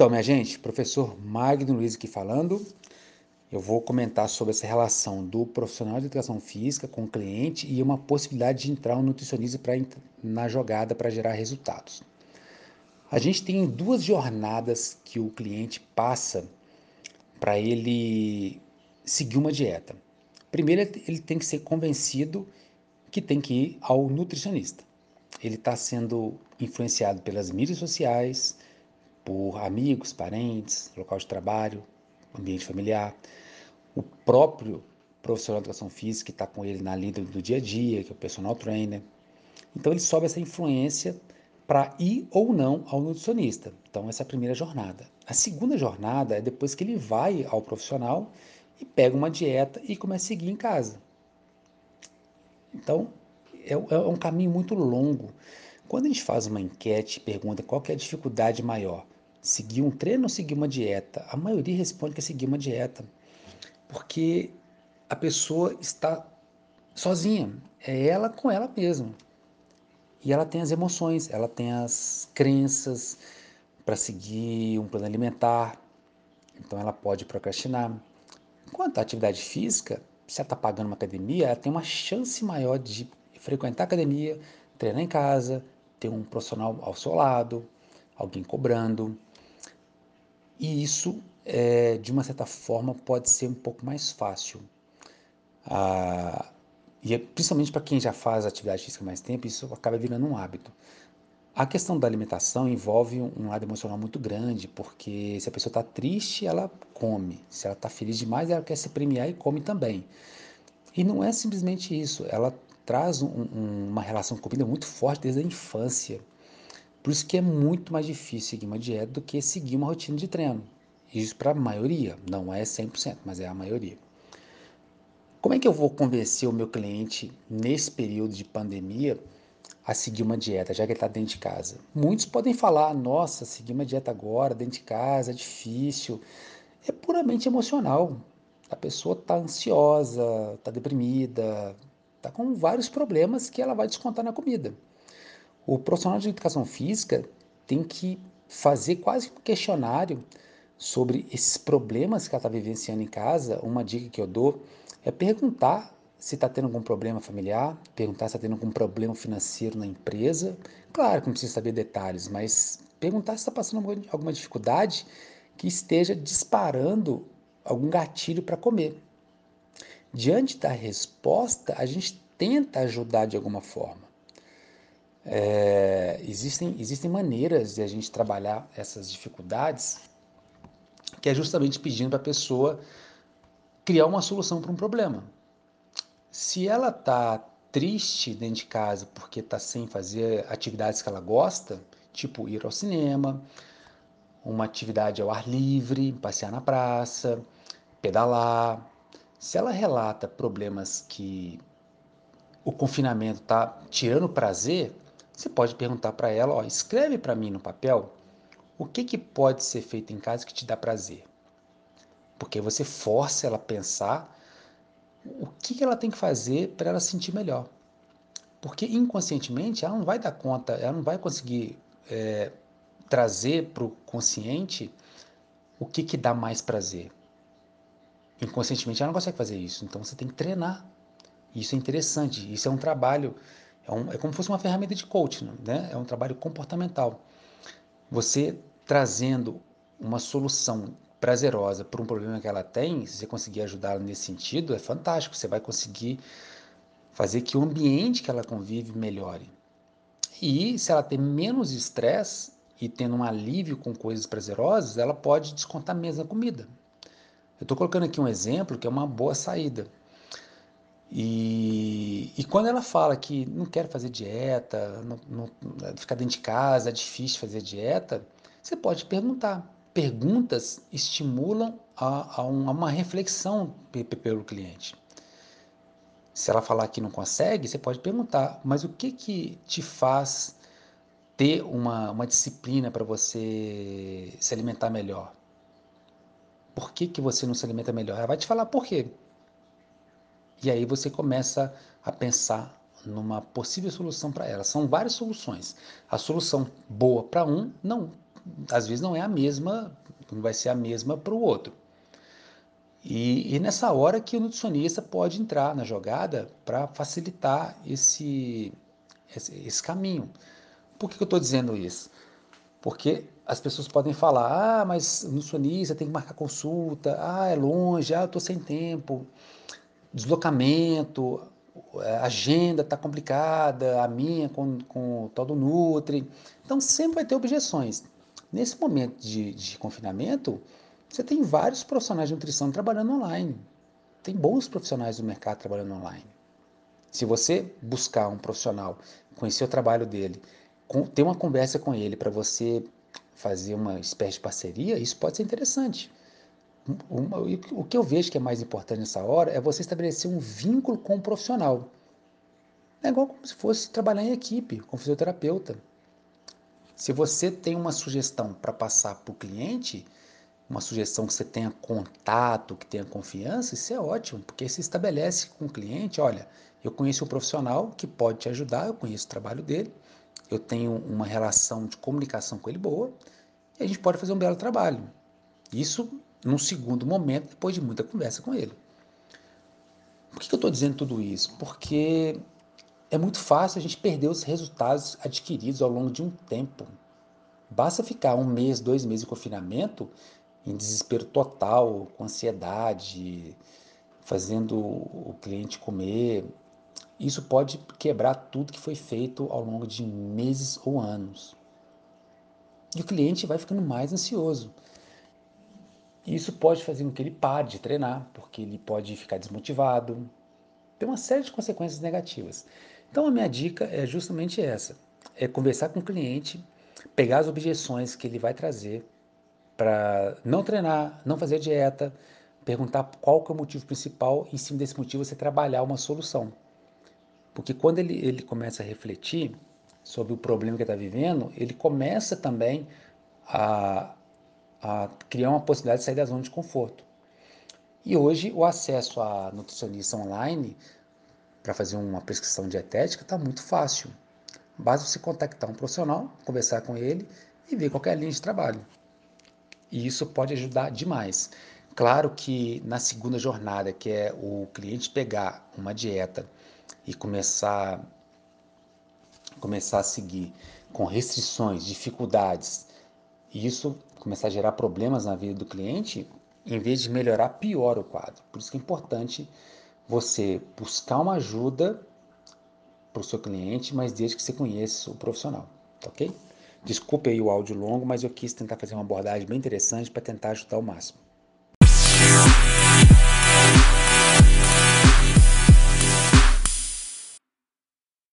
Então, minha gente, professor Magno Luiz aqui falando. Eu vou comentar sobre essa relação do profissional de educação física com o cliente e uma possibilidade de entrar um nutricionista pra, na jogada para gerar resultados. A gente tem duas jornadas que o cliente passa para ele seguir uma dieta. Primeiro, ele tem que ser convencido que tem que ir ao nutricionista. Ele está sendo influenciado pelas mídias sociais, por amigos, parentes, local de trabalho, ambiente familiar, o próprio profissional de educação física que está com ele na lida do dia a dia, que é o personal trainer. Então ele sobe essa influência para ir ou não ao nutricionista. Então essa é a primeira jornada. A segunda jornada é depois que ele vai ao profissional e pega uma dieta e começa a seguir em casa. Então é, é um caminho muito longo. Quando a gente faz uma enquete e pergunta qual é a dificuldade maior, seguir um treino ou seguir uma dieta, a maioria responde que é seguir uma dieta, porque a pessoa está sozinha, é ela com ela mesma. E ela tem as emoções, ela tem as crenças para seguir um plano alimentar, então ela pode procrastinar. Quanto à atividade física, se ela está pagando uma academia, ela tem uma chance maior de frequentar a academia, treinar em casa, ter um profissional ao seu lado, alguém cobrando. E isso, é, de uma certa forma, pode ser um pouco mais fácil. Ah, e é, principalmente para quem já faz atividade física mais tempo, isso acaba virando um hábito. A questão da alimentação envolve um lado emocional muito grande, porque se a pessoa está triste, ela come. Se ela está feliz demais, ela quer se premiar e come também. E não é simplesmente isso, ela traz um, um, uma relação com comida muito forte desde a infância. Por isso que é muito mais difícil seguir uma dieta do que seguir uma rotina de treino. Isso para a maioria, não é 100%, mas é a maioria. Como é que eu vou convencer o meu cliente nesse período de pandemia a seguir uma dieta, já que ele está dentro de casa? Muitos podem falar: nossa, seguir uma dieta agora, dentro de casa, é difícil. É puramente emocional. A pessoa está ansiosa, está deprimida, está com vários problemas que ela vai descontar na comida. O profissional de educação física tem que fazer quase um questionário sobre esses problemas que ela está vivenciando em casa. Uma dica que eu dou é perguntar se está tendo algum problema familiar, perguntar se está tendo algum problema financeiro na empresa. Claro que não precisa saber detalhes, mas perguntar se está passando alguma dificuldade que esteja disparando algum gatilho para comer. Diante da resposta, a gente tenta ajudar de alguma forma. É, existem, existem maneiras de a gente trabalhar essas dificuldades que é justamente pedindo para a pessoa criar uma solução para um problema. Se ela está triste dentro de casa porque está sem fazer atividades que ela gosta, tipo ir ao cinema, uma atividade ao ar livre, passear na praça, pedalar, se ela relata problemas que o confinamento está tirando prazer, você pode perguntar para ela, ó, escreve para mim no papel o que, que pode ser feito em casa que te dá prazer. Porque você força ela a pensar o que, que ela tem que fazer para ela se sentir melhor. Porque inconscientemente ela não vai dar conta, ela não vai conseguir é, trazer para o consciente o que, que dá mais prazer inconscientemente ela não consegue fazer isso. Então você tem que treinar. Isso é interessante. Isso é um trabalho, é, um, é como se fosse uma ferramenta de coaching, né? É um trabalho comportamental. Você trazendo uma solução prazerosa para um problema que ela tem, se você conseguir ajudá-la nesse sentido, é fantástico. Você vai conseguir fazer que o ambiente que ela convive melhore. E se ela tem menos estresse e tendo um alívio com coisas prazerosas, ela pode descontar menos na comida. Eu estou colocando aqui um exemplo que é uma boa saída. E, e quando ela fala que não quer fazer dieta, não, não, ficar dentro de casa, é difícil fazer dieta, você pode perguntar. Perguntas estimulam a, a, um, a uma reflexão pelo cliente. Se ela falar que não consegue, você pode perguntar, mas o que, que te faz ter uma, uma disciplina para você se alimentar melhor? Por que, que você não se alimenta melhor? Ela vai te falar por quê. E aí você começa a pensar numa possível solução para ela. São várias soluções. A solução boa para um não, às vezes não é a mesma, não vai ser a mesma para o outro. E, e, nessa hora que o nutricionista pode entrar na jogada para facilitar esse, esse, esse, caminho. Por que, que eu estou dizendo isso? Porque as pessoas podem falar, ah, mas nutricionista tem que marcar consulta, ah, é longe, ah, eu estou sem tempo, deslocamento, a agenda está complicada, a minha com, com o tal do Nutri. Então sempre vai ter objeções. Nesse momento de, de confinamento, você tem vários profissionais de nutrição trabalhando online. Tem bons profissionais do mercado trabalhando online. Se você buscar um profissional, conhecer o trabalho dele, ter uma conversa com ele para você fazer uma espécie de parceria, isso pode ser interessante. Uma, o que eu vejo que é mais importante nessa hora é você estabelecer um vínculo com o profissional. É igual como se fosse trabalhar em equipe, com fisioterapeuta. Se você tem uma sugestão para passar para o cliente, uma sugestão que você tenha contato, que tenha confiança, isso é ótimo, porque se estabelece com o cliente, olha, eu conheço um profissional que pode te ajudar, eu conheço o trabalho dele, eu tenho uma relação de comunicação com ele boa, e a gente pode fazer um belo trabalho. Isso num segundo momento, depois de muita conversa com ele. Por que eu estou dizendo tudo isso? Porque é muito fácil a gente perder os resultados adquiridos ao longo de um tempo. Basta ficar um mês, dois meses de confinamento em desespero total, com ansiedade, fazendo o cliente comer. Isso pode quebrar tudo que foi feito ao longo de meses ou anos. E o cliente vai ficando mais ansioso. Isso pode fazer com que ele pare de treinar, porque ele pode ficar desmotivado. Tem uma série de consequências negativas. Então a minha dica é justamente essa: é conversar com o cliente, pegar as objeções que ele vai trazer para não treinar, não fazer dieta, perguntar qual que é o motivo principal e em cima desse motivo você trabalhar uma solução. Porque quando ele, ele começa a refletir sobre o problema que está vivendo, ele começa também a, a criar uma possibilidade de sair da zona de conforto. E hoje o acesso a nutricionista online para fazer uma prescrição dietética está muito fácil. Basta você contactar um profissional, conversar com ele e ver qual é linha de trabalho. E isso pode ajudar demais. Claro que na segunda jornada, que é o cliente pegar uma dieta e começar começar a seguir com restrições, dificuldades, e isso começar a gerar problemas na vida do cliente, em vez de melhorar, piora o quadro. Por isso que é importante você buscar uma ajuda para o seu cliente, mas desde que você conheça o profissional, tá ok? Desculpe aí o áudio longo, mas eu quis tentar fazer uma abordagem bem interessante para tentar ajudar ao máximo.